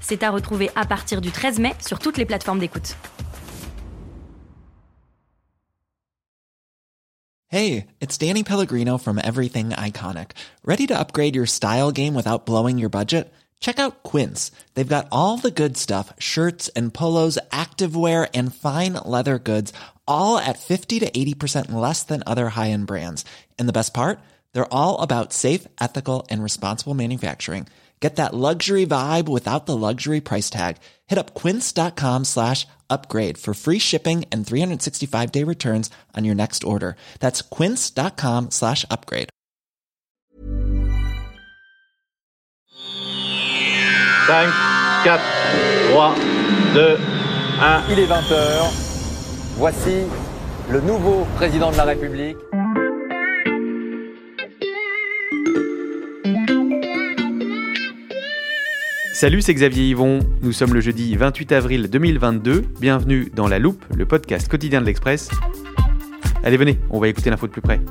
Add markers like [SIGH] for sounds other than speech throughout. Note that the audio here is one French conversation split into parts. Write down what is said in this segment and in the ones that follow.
C'est à retrouver à partir du 13 mai sur toutes les plateformes d'écoute. Hey, it's Danny Pellegrino from Everything Iconic. Ready to upgrade your style game without blowing your budget? Check out Quince. They've got all the good stuff shirts and polos, activewear, and fine leather goods, all at 50 to 80% less than other high end brands. And the best part? They're all about safe, ethical, and responsible manufacturing. Get that luxury vibe without the luxury price tag. Hit up quince.com slash upgrade for free shipping and 365 day returns on your next order. That's quince.com slash upgrade. 5, 4, 3, 2, 1. Il est 20h. Voici le nouveau président de la République. Salut, c'est Xavier Yvon. Nous sommes le jeudi 28 avril 2022. Bienvenue dans La Loupe, le podcast quotidien de l'Express. Allez, venez, on va écouter l'info de plus près.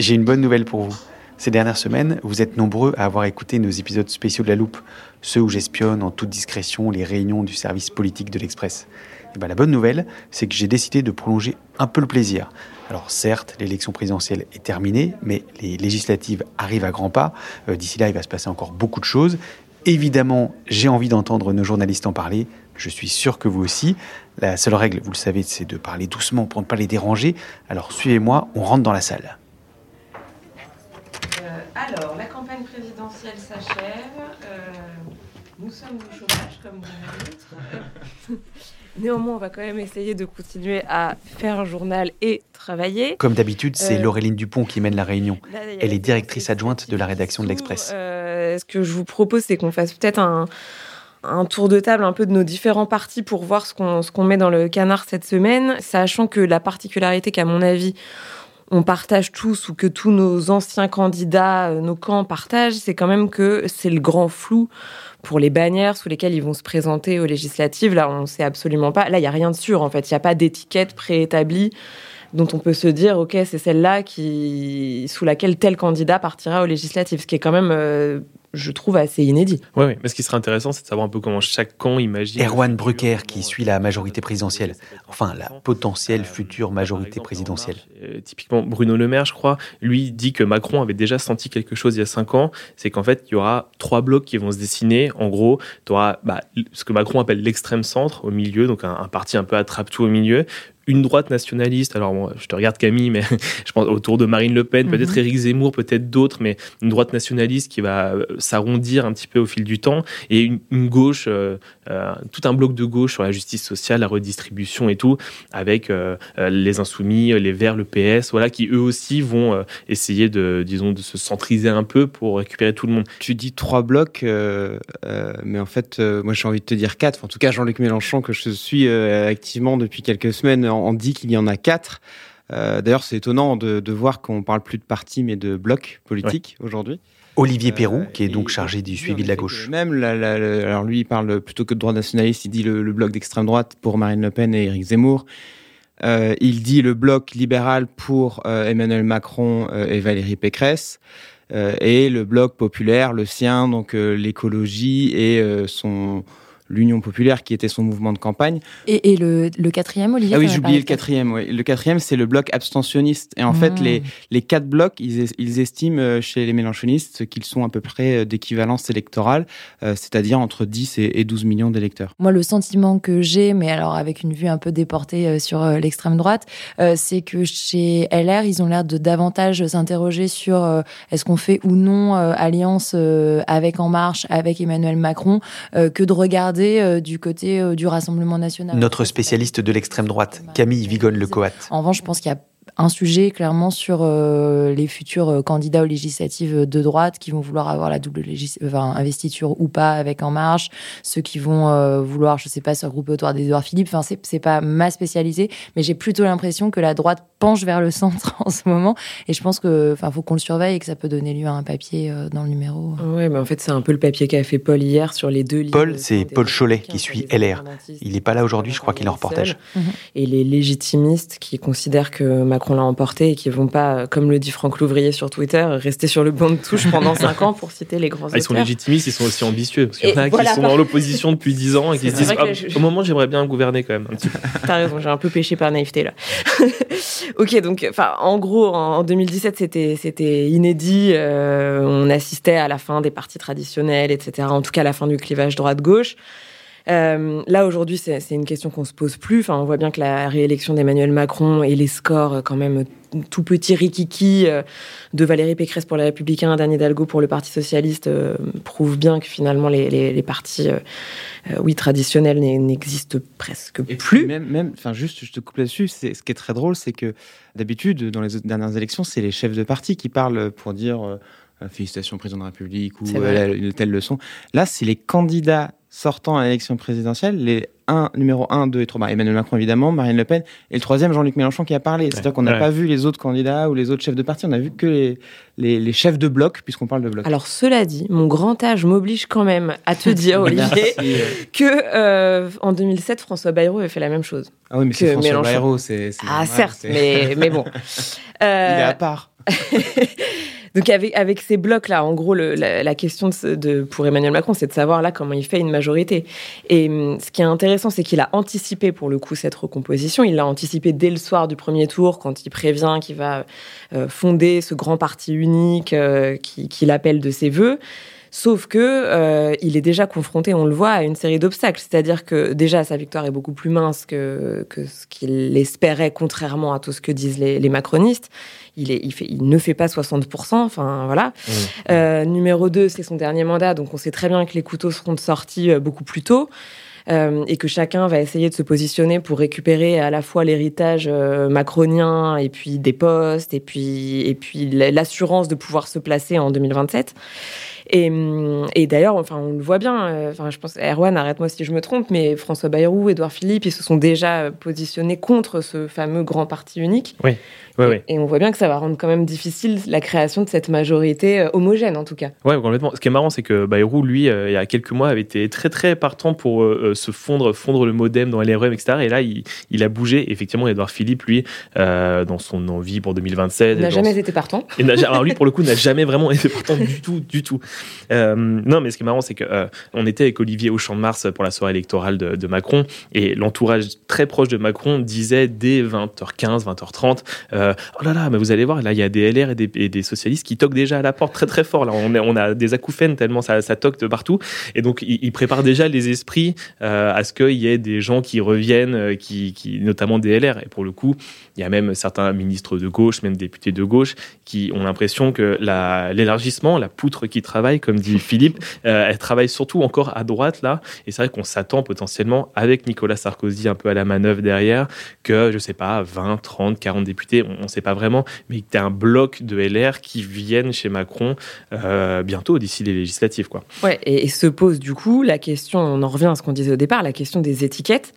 J'ai une bonne nouvelle pour vous. Ces dernières semaines, vous êtes nombreux à avoir écouté nos épisodes spéciaux de La Loupe, ceux où j'espionne en toute discrétion les réunions du service politique de l'Express. Et ben, la bonne nouvelle, c'est que j'ai décidé de prolonger un peu le plaisir. Alors certes, l'élection présidentielle est terminée, mais les législatives arrivent à grands pas. Euh, D'ici là, il va se passer encore beaucoup de choses. Évidemment, j'ai envie d'entendre nos journalistes en parler. Je suis sûr que vous aussi. La seule règle, vous le savez, c'est de parler doucement pour ne pas les déranger. Alors suivez-moi, on rentre dans la salle. Euh, alors, la campagne présidentielle s'achève. Euh, nous sommes au chômage, comme l'autre. [LAUGHS] Néanmoins, on va quand même essayer de continuer à faire un journal et travailler. Comme d'habitude, c'est Euh, Laureline Dupont qui mène la réunion. Là, Elle est directrice adjointe de la rédaction de l'Express. Euh, ce que je vous propose, c'est qu'on fasse peut-être un, un tour de table un peu de nos différents partis pour voir ce qu'on ce qu'on met dans le canard cette semaine, sachant que la particularité qu'à mon avis on partage tous ou que tous nos anciens candidats, euh, nos camps partagent, c'est quand même que c'est le grand flou pour les bannières sous lesquelles ils vont se présenter aux législatives. Là, on sait absolument pas. Là, il y a rien de sûr en fait. Il n'y a pas d'étiquette préétablie dont on peut se dire ok c'est celle-là qui sous laquelle tel candidat partira aux législatives, ce qui est quand même euh, je trouve assez inédit. Ouais. Mais ce qui serait intéressant, c'est de savoir un peu comment chaque camp imagine. Erwan Brucker qui suit la majorité présidentielle. Enfin, la potentielle future majorité présidentielle. Euh, typiquement, Bruno Le Maire, je crois, lui dit que Macron avait déjà senti quelque chose il y a cinq ans. C'est qu'en fait, il y aura trois blocs qui vont se dessiner. En gros, tu auras bah, ce que Macron appelle l'extrême centre au milieu, donc un, un parti un peu attrape-tout au milieu. Une droite nationaliste, alors moi, je te regarde Camille, mais [LAUGHS] je pense autour de Marine Le Pen, peut-être Éric Zemmour, peut-être d'autres, mais une droite nationaliste qui va euh, s'arrondir un petit peu au fil du temps, et une, gauche, euh, euh, tout un bloc de gauche sur la justice sociale, la redistribution et tout, avec euh, les insoumis, les Verts, le PS, voilà, qui eux aussi vont essayer de, disons, de se centriser un peu pour récupérer tout le monde. Tu dis trois blocs, mais en fait, moi j'ai envie de te dire quatre. En tout cas, Jean-Luc Mélenchon, que je suis activement depuis quelques semaines, en, en dit qu'il y en a quatre. Euh, D'ailleurs, c'est étonnant de, de voir qu'on parle plus de partis, mais de blocs politiques aujourd'hui. Olivier Perrou, Euh, qui est donc chargé du suivi de la gauche. Même, la- la- la- alors lui, il parle plutôt que de droit nationaliste, il dit le, le bloc d'extrême droite pour Marine Le Pen et Éric Zemmour. Euh, il dit le bloc libéral pour euh, Emmanuel Macron euh, et Valérie Pécresse. Et le bloc populaire, le sien, donc l'écologie et son l'Union populaire qui était son mouvement de campagne. Et, et le, le quatrième, Olivier Ah oui, oublié le quatrième. Ouais. Le quatrième, c'est le bloc abstentionniste. Et en fait, Mmh. les, les quatre blocs, ils, ils estiment euh, chez les mélanchonistes qu'ils sont à peu près euh, d'équivalence électorale, euh, c'est-à-dire entre 10 et, et 12 millions d'électeurs. Moi, le sentiment que j'ai, mais alors avec une vue un peu déportée sur l'extrême droite, euh, c'est que chez LR, ils ont l'air de davantage s'interroger sur euh, est-ce qu'on fait ou non alliance avec En Marche, avec Emmanuel Macron, que de regarder euh, du côté euh, du Rassemblement national. Notre spécialiste de l'extrême droite, Camille Vigone-Lecoat. En revanche, je pense qu'il y a un sujet clairement sur euh, les futurs euh, candidats aux législatives de droite qui vont vouloir avoir la double enfin, investiture ou pas avec En Marche, ceux qui vont euh, vouloir, je sais pas, se regrouper autour d'Edouard Philippe. Enfin, c'est, pas ma spécialité, mais j'ai plutôt l'impression que la droite penche vers le [LAUGHS] centre en ce moment. Et je pense que, enfin, faut qu'on le surveille et que ça peut donner lieu à un papier dans le numéro. Oui, mais en fait, c'est un peu le papier qu'a fait Paul hier sur les deux livres. Paul, c'est Paul Cholet qui suit LR. Il n'est pas là aujourd'hui, je crois qu'il en reportage. Et les légitimistes qui considèrent que Macron l'a emporté et qui vont pas, comme le dit Franck Louvrier sur Twitter, rester sur le banc de touche pendant 5 ans pour citer les grands ah, Ils sont légitimistes, ils sont aussi ambitieux. Parce qu'il y en a qui sont dans l'opposition depuis 10 ans et qui se disent ah, au moment j'aimerais bien gouverner quand même. [LAUGHS] T'as raison, j'ai un peu péché par naïveté là. [LAUGHS] ok, donc en gros en 2017 c'était c'était inédit. Euh, on assistait à la fin des partis traditionnels, etc. En tout cas à la fin du clivage droite-gauche. Euh, là, aujourd'hui, c'est une question qu'on se pose plus. Enfin, on voit bien que la réélection d'Emmanuel Macron et les scores, euh, quand même, tout petit rikiki euh, de Valérie Pécresse pour les Républicains, d'Anne Hidalgo pour le Parti Socialiste, prouvent bien que finalement, les, les, partis, oui, traditionnels n'existent presque plus. Même, même, enfin, juste, je te coupe là-dessus. Ce qui est très drôle, c'est que d'habitude, dans les dernières élections, c'est les chefs de parti qui parlent pour dire félicitations président de la République ou une telle leçon. Là, c'est les candidats sortant à l'élection présidentielle, les 1, numéro 1, 2 et 3, bah, Emmanuel Macron évidemment, Marine Le Pen, et le troisième, Jean-Luc Mélenchon qui a parlé. C'est-à-dire qu'on n'a pas vu les autres candidats ou les autres chefs de parti, on a vu que les, les, chefs de bloc, puisqu'on parle de bloc. Alors cela dit, mon grand âge m'oblige quand même à te dire, [LAUGHS] Olivier, que euh, en 2007, François Bayrou avait fait la même chose. Ah oui, mais c'est François Bayrou, c'est... Ah certes, mais, mais bon. [LAUGHS] Il est à part. [LAUGHS] Donc avec, avec ces blocs-là, en gros, le, la, question de, pour Emmanuel Macron, c'est de savoir là comment il fait une majorité. Et hum, ce qui est intéressant, c'est qu'il a anticipé pour le coup cette recomposition. Il l'a anticipé dès le soir du premier tour, quand il prévient qu'il va euh, fonder ce grand parti unique euh, qu'il appelle de ses voeux. Sauf que euh, il est déjà confronté, on le voit, à une série d'obstacles. C'est-à-dire que déjà sa victoire est beaucoup plus mince que, que ce qu'il espérait, contrairement à tout ce que disent les, les macronistes il, est, il, fait, il ne fait pas 60%. Enfin, voilà. Mmh. Euh, numéro 2, c'est son dernier mandat. Donc, on sait très bien que les couteaux seront sortis euh, beaucoup plus tôt. Euh, et que chacun va essayer de se positionner pour récupérer à la fois l'héritage euh, macronien et puis des postes et puis et puis l'assurance de pouvoir se placer en 2027. Et, hum, et d'ailleurs, enfin, on le voit bien. Euh, enfin, je pense, Erwan, arrête-moi si je me trompe, mais François Bayrou, Édouard Philippe, ils se sont déjà positionnés contre ce fameux grand parti unique. Oui. Et on voit bien que ça va rendre quand même difficile la création de cette majorité euh, homogène, en tout cas. Ouais, complètement. Ce qui est marrant, c'est que Bayrou, lui, euh, il y a quelques mois, avait été très très partant pour euh, se fondre, fondre le modem dans LRM, etc. Et là, il, il a bougé. Effectivement, Edouard Philippe, lui, dans son envie pour 2027. Il n'a jamais été partant. Et alors lui, pour le coup, n'a [LAUGHS] jamais vraiment été partant du tout, du tout. Non, mais ce qui est marrant, c'est que on était avec Olivier au Champ de Mars pour la soirée électorale de, Macron, et l'entourage très proche de Macron disait dès 20h15, 20h30 euh, oh là là, mais vous allez voir, là il y a des LR et des, socialistes qui toquent déjà à la porte très très fort. Là, on, a des acouphènes tellement ça, ça toque de partout. Et donc ils, préparent déjà les esprits euh, à ce qu'il y ait des gens qui reviennent, euh, qui, notamment des LR. Et pour le coup, il y a même certains ministres de gauche, même députés de gauche, qui ont l'impression que l'élargissement, la, poutre qui travaille, comme dit Philippe, elle travaille surtout encore à droite là. Et c'est vrai qu'on s'attend potentiellement avec Nicolas Sarkozy un peu à la manœuvre derrière que je sais pas 20, 30, 40 députés on ne sait pas vraiment, mais que tu un bloc de LR qui viennent chez Macron euh, bientôt, d'ici les législatives. Quoi. Ouais, et, se pose du coup la question, on en revient à ce qu'on disait au départ, la question des étiquettes.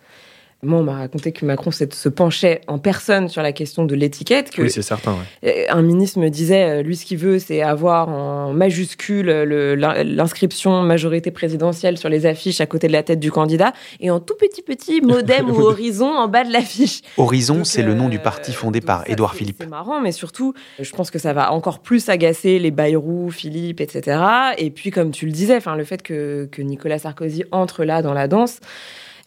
Moi, on m'a raconté que Macron se penchait en personne sur la question de l'étiquette. oui, c'est certain. Euh, un ministre me disait, euh, lui, ce qu'il veut, c'est avoir en majuscule l'inscription majorité présidentielle sur les affiches à côté de la tête du candidat et en tout petit petit modem [LAUGHS] ou horizon en bas de l'affiche. Horizon, c'est le nom du parti fondé par Édouard Philippe. C'est marrant, mais surtout, je pense que ça va encore plus agacer les Bayrou, Philippe, etc. Et puis, comme tu le disais, le fait que, que Nicolas Sarkozy entre là dans la danse.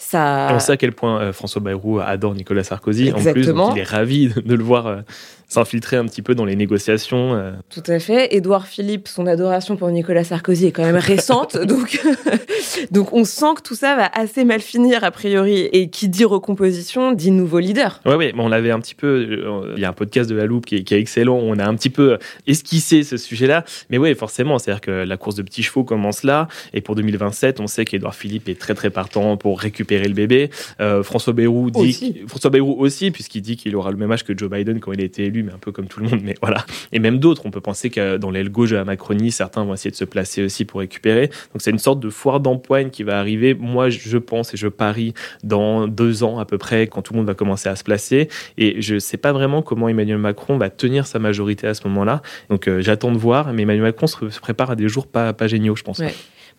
Ça... On sait à quel point euh, François Bayrou adore Nicolas Sarkozy. En plus, il est ravi de, le voir. Euh, s'infiltrer un petit peu dans les négociations. euh. Tout à fait. Édouard Philippe, son adoration pour Nicolas Sarkozy est quand même récente, [LAUGHS] donc [LAUGHS] donc on sent que tout ça va assez mal finir a priori. Et qui dit recomposition dit nouveau leader. Ouais, ouais, on l'avait un petit peu. euh, Il y a un podcast de la Loupe qui est, qui est excellent. On a un petit peu esquissé ce sujet-là. Mais ouais, forcément, c'est-à-dire que la course de petits chevaux commence là. Et pour 2027, on sait qu'Edouard Philippe est très très partant pour récupérer le bébé. Euh, François Bayrou dit Aussi. François Bayrou aussi, puisqu'il dit qu'il aura le même âge que Joe Biden quand il a été élu, mais un peu comme tout le monde. Mais voilà. Et même d'autres. On peut penser que dans l'aile gauche de la Macronie, certains vont essayer de se placer aussi pour récupérer. Donc c'est une sorte de foire d'empoigne qui va arriver. Moi, je pense et je parie dans deux ans à peu près, quand tout le monde va commencer à se placer. Et je ne sais pas vraiment comment Emmanuel Macron va tenir sa majorité à ce moment-là. Donc euh, j'attends de voir. Mais Emmanuel Macron se, prépare à des jours pas, pas géniaux, je pense.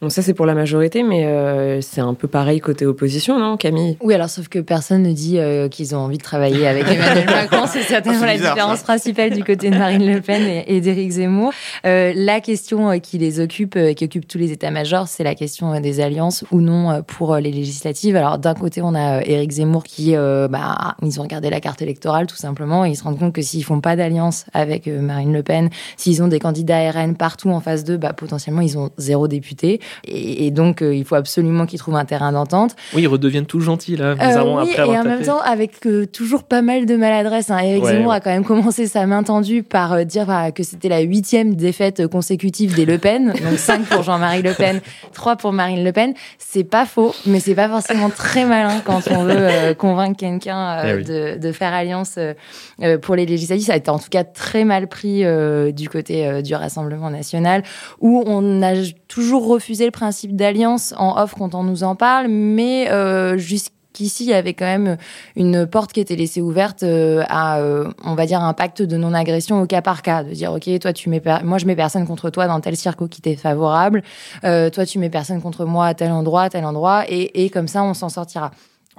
Bon, ça c'est pour la majorité, mais euh, c'est un peu pareil côté opposition, non, Camille? Oui, alors sauf que personne ne dit euh, qu'ils ont envie de travailler avec [LAUGHS] Emmanuel Macron. C'est certainement la bizarre, différence ça. principale du côté de Marine Le Pen et, et d'Éric Zemmour. Euh, la question euh, qui les occupe, euh, qui occupe tous les états-majors, c'est la question euh, des alliances ou non euh, pour euh, les législatives. Alors d'un côté, on a euh, Éric Zemmour qui, euh, bah, ils ont regardé la carte électorale tout simplement et ils se rendent compte que s'ils font pas d'alliance avec euh, Marine Le Pen, s'ils ont des candidats RN partout en face d'eux, bah, potentiellement ils ont zéro député et, et donc euh, il faut absolument qu'ils trouvent un terrain d'entente. Oui, ils redeviennent tout gentils là, Euh, bizarrement oui, après et avoir en même temps, avec euh, toujours pas mal de maladresse. Hein. Éric Ouais, Zemmour ouais. a quand même commencé sa main tendue par euh, dire bah, que c'était la huitième défaite consécutive des Le Pen. [LAUGHS] Donc 5 pour Jean-Marie Le Pen, 3 pour Marine Le Pen. C'est pas faux, mais c'est pas forcément très malin quand on veut euh, convaincre quelqu'un euh, Eh oui. de, de faire alliance euh, euh, pour les législatives. Ça a été en tout cas très mal pris euh, du côté euh, du Rassemblement national, où on a toujours refusé le principe d'alliance en off quand on nous en parle, mais euh, jusqu'ici, il y avait quand même une porte qui était laissée ouverte euh, à, euh, on va dire, un pacte de non-agression au cas par cas, de dire, ok, toi, tu mets, moi, je mets personne contre toi dans tel circo qui t'est favorable, toi, tu mets personne contre moi à tel endroit, à tel endroit, et, et comme ça, on s'en sortira.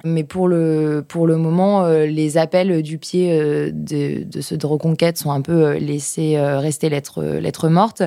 Mais pour le, pour le moment, euh, les appels du pied euh, de, de ce de reconquête sont un peu euh, laissés rester lettre, lettre morte.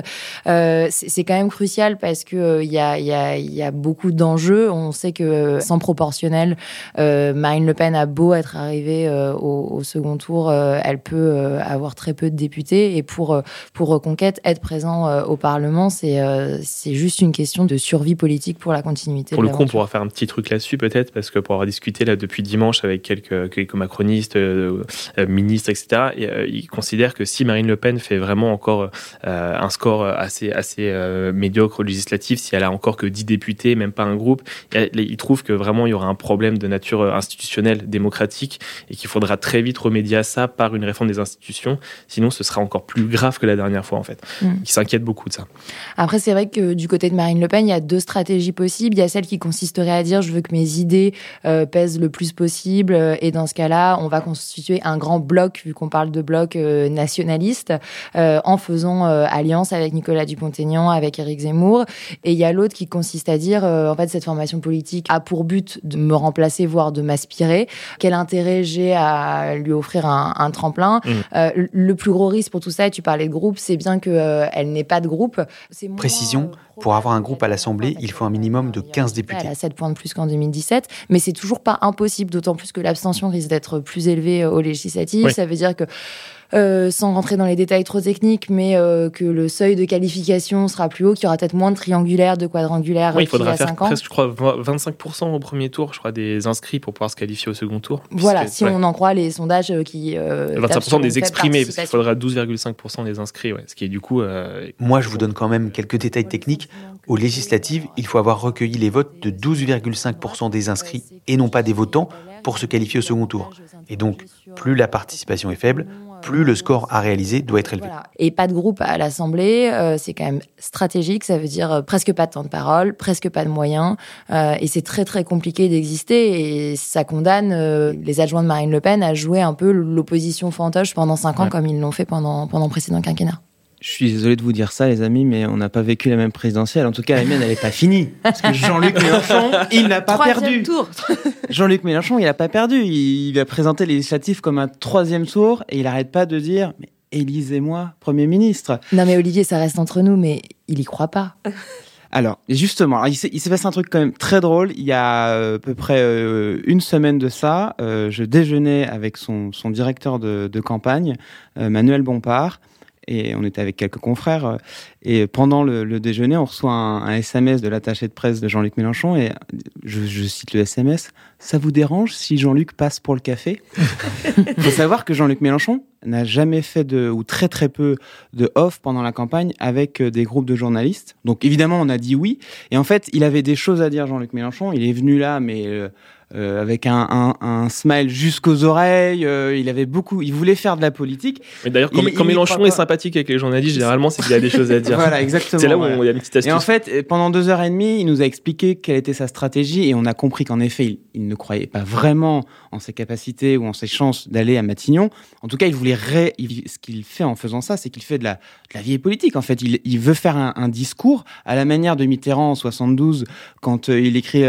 Euh, c'est quand même crucial parce que euh, il y, a, il y, a, y a beaucoup d'enjeux. On sait que sans proportionnel, euh, Marine Le Pen a beau être arrivée euh, au, au second tour, euh, elle peut euh, avoir très peu de députés. Et pour, pour Reconquête, être présent euh, au Parlement, c'est euh, c'est juste une question de survie politique pour la continuité. Pour le coup, on pourra faire un petit truc là-dessus peut-être, parce que pour avoir discuté là depuis dimanche avec quelques, quelques macronistes, euh, euh, ministres, etc., et, euh, ils considèrent que si Marine Le Pen fait vraiment encore euh, un score assez, assez médiocre législatif, si elle a encore que 10 députés, même pas un groupe, ils trouvent que vraiment il y aura un problème de nature institutionnelle, démocratique, et qu'il faudra très vite remédier à ça par une réforme des institutions, sinon ce sera encore plus grave que la dernière fois en fait. Mm. Ils s'inquiètent beaucoup de ça. Après, c'est vrai que du côté de Marine Le Pen, il y a deux stratégies possibles. Il y a celle qui consisterait à dire je veux que mes idées euh, pèsent le plus possible, euh, et dans ce cas-là, on va constituer un grand bloc, vu qu'on parle de bloc euh, nationaliste, euh, en faisant alliance avec Nicolas Dupont-Aignan, avec Éric Zemmour. Et il y a l'autre qui consiste à dire en fait, cette formation politique a pour but de me remplacer, voire de m'aspirer. Quel intérêt j'ai à lui offrir un, un tremplin? Mm. Euh, Le plus gros risque pour tout ça, et tu parlais de groupe, c'est bien qu'elle elle n'ait pas de groupe. Précision, pour avoir un groupe à l'Assemblée, il faut un minimum de 15 députés. Elle a 7 points de plus qu'en 2017, mais c'est toujours pas impossible, d'autant plus que l'abstention risque d'être plus élevée euh, aux législatives. Oui. Ça veut dire que, euh, sans rentrer dans les détails trop techniques, mais euh, que le seuil de qualification sera plus haut, qu'il y aura peut-être moins de triangulaires, de quadrangulaires Oui, il faudra faire 5 ans. presque, je crois, 20 25% au premier tour, je crois, des inscrits pour pouvoir se qualifier au second tour. Voilà, Puisque- si ouais. on en croit les sondages euh, qui. euh, tapent 25% sur une des exprimés, parce qu'il faudra 12,5% des inscrits, ouais, ce qui est du coup. euh, Moi, je vous donne quand même quelques détails techniques. Aux législatives, il faut avoir recueilli les votes de 12,5% des inscrits et non pas des votants pour se qualifier au second tour. Et donc, plus la participation est faible, plus le score à réaliser doit être élevé. Voilà. Et pas de groupe à l'Assemblée, euh, c'est quand même stratégique. Ça veut dire euh, presque pas de temps de parole, presque pas de moyens, euh, et c'est très très compliqué d'exister. Et ça condamne euh, les adjoints de Marine Le Pen à jouer un peu l'opposition fantoche pendant cinq ans, Ouais. comme ils l'ont fait pendant pendant le précédent quinquennat. Je suis désolé de vous dire ça, les amis, mais on n'a pas vécu la même présidentielle. En tout cas, la mienne, elle n'est pas finie. [LAUGHS] Parce que Jean-Luc Mélenchon, il n'a pas Troisième perdu. tour. [LAUGHS] Jean-Luc Mélenchon, il n'a pas perdu. Il, il a présenté les législatives comme un troisième tour et il n'arrête pas de dire mais élisez-moi Premier ministre. Non mais Olivier, ça reste entre nous, mais il y croit pas. [LAUGHS] Alors, justement, il s'est passé un truc quand même très drôle. Il y a euh, à peu près euh, une semaine de ça, euh, je déjeunais avec son, son directeur de, de campagne, Manuel Bompard, et on était avec quelques confrères. Et pendant le, le déjeuner, on reçoit un, un SMS de l'attaché de presse de Jean-Luc Mélenchon, et je, je, cite le SMS Ça vous dérange si Jean-Luc passe pour le café? Il [LAUGHS] faut savoir que Jean-Luc Mélenchon n'a jamais fait de, ou très très peu de off pendant la campagne avec des groupes de journalistes. Donc évidemment, on a dit oui. Et en fait, il avait des choses à dire, Jean-Luc Mélenchon. Il est venu là, mais euh, euh, avec un, un, un smile jusqu'aux oreilles. Euh, il avait beaucoup, il voulait faire de la politique. Mais d'ailleurs, quand, Il- quand il Mélenchon est sympathique avec les journalistes, généralement, c'est qu'il a des choses à dire. Voilà, exactement. C'est là où on- il y a une petite astuce. Et en fait, pendant deux heures et demie, il nous a expliqué quelle était sa stratégie et on a compris qu'en effet, il, il ne croyait pas vraiment en ses capacités ou en ses chances d'aller à Matignon. En tout cas, il voulait ré... il- ce qu'il fait en faisant ça, c'est qu'il fait de la, de la vieille politique. En fait, il, veut faire un, un discours à la manière de Mitterrand en 72 quand euh, il écrit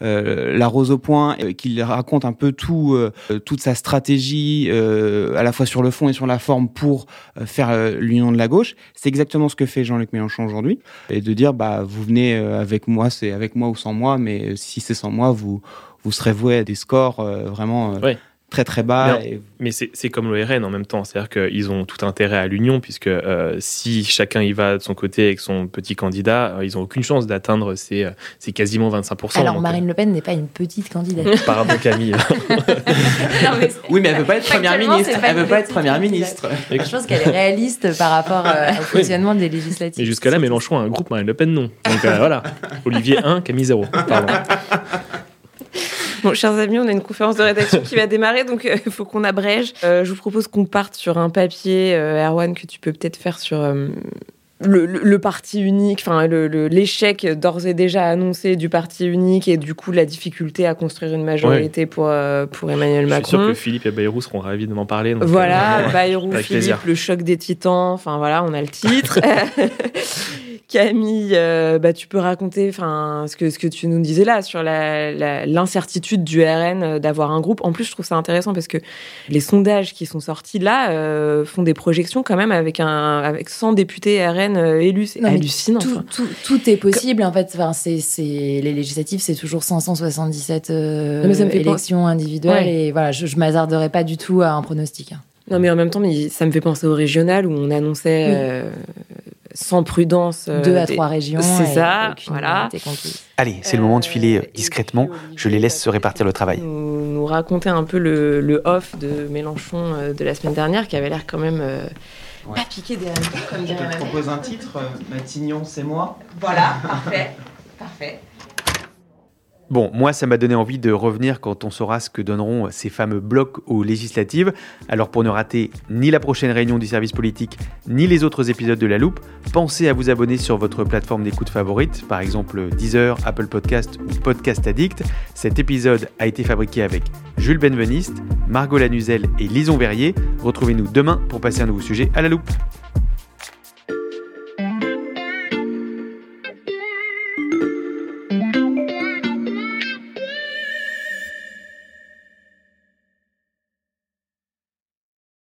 La Rose au point, euh, qu'il raconte un peu tout, euh, toute sa stratégie euh, à la fois sur le fond et sur la forme pour euh, faire euh, l'union de la gauche. C'est exactement ce que fait Jean-Luc Mélenchon aujourd'hui et de dire bah vous venez euh, avec moi, c'est avec moi ou sans moi, mais euh, si c'est sans moi, vous vous serez voué à des scores euh, vraiment euh. Très très bas. Mais et- Mais c'est comme le RN en même temps, c'est-à-dire qu'ils ont tout intérêt à l'union, puisque euh, si chacun y va de son côté avec son petit candidat, euh, ils n'ont aucune chance d'atteindre ces, euh, ces quasiment 25%. Alors, donc, euh, Marine Le Pen n'est pas une petite candidate. [LAUGHS] Pardon Camille. [LAUGHS] [LAUGHS] Oui, mais elle veut pas être première ministre. pas Elle veut pas être première ministre. Je pense qu'elle est réaliste par rapport euh, au fonctionnement des législatives. Mais jusqu'à là, Mélenchon a un groupe, Marine Le Pen non. Donc euh, voilà, Olivier 1, Camille 0. Pardon. [LAUGHS] Bon, chers amis, on a une conférence de rédaction qui va démarrer, donc il faut qu'on abrège. Euh, je vous propose qu'on parte sur un papier, euh, Erwan, que tu peux peut-être faire sur euh, le, le- le parti unique, enfin l'échec d'ores et déjà annoncé du parti unique et du coup la difficulté à construire une majorité pour, euh, pour Emmanuel Je suis sûr Macron. que Philippe et Bayrou seront ravis de m'en parler. donc, Voilà, euh, [LAUGHS] Bayrou, Philippe, plaisir. le choc des titans, enfin voilà, on a le titre. [LAUGHS] Camille, euh, bah, tu peux raconter enfin, ce, que, ce que tu nous disais là sur l'incertitude du RN euh, d'avoir un groupe. En plus, je trouve ça intéressant parce que les sondages qui sont sortis là euh, font des projections quand même avec, un, avec 100 députés RN euh, élus. C'est hallucinant. Tout, enfin. tout, tout est possible en fait. Enfin, c'est, les législatives, c'est toujours 577 euh, Non, mais ça me fait élections individuelles Ouais. et voilà, je, je m'hasarderai pas du tout à un pronostic. hein. Non, mais en même temps, mais ça me fait penser au régional où on annonçait Oui. euh, sans prudence. euh, Deux à des- trois régions. C'est ça, voilà. Allez, c'est le moment de filer euh, discrètement. Je les laisse se répartir le travail. Nous, nous raconter un peu le, le off de Mélenchon euh, de la semaine dernière qui avait l'air quand même euh, Ouais. pas piqué des hannetons, comme dirait ma mère. un titre, Matignon, c'est moi. Voilà, parfait. Parfait. Bon, moi, ça m'a donné envie de revenir quand on saura ce que donneront ces fameux blocs aux législatives. Alors, pour ne rater ni la prochaine réunion du service politique, ni les autres épisodes de La Loupe, pensez à vous abonner sur votre plateforme d'écoute favorite, par exemple Deezer, Apple Podcast ou Podcast Addict. Cet épisode a été fabriqué avec Jules Benveniste, Margot Lanuzel et Lison Verrier. Retrouvez-nous demain pour passer un nouveau sujet à La Loupe.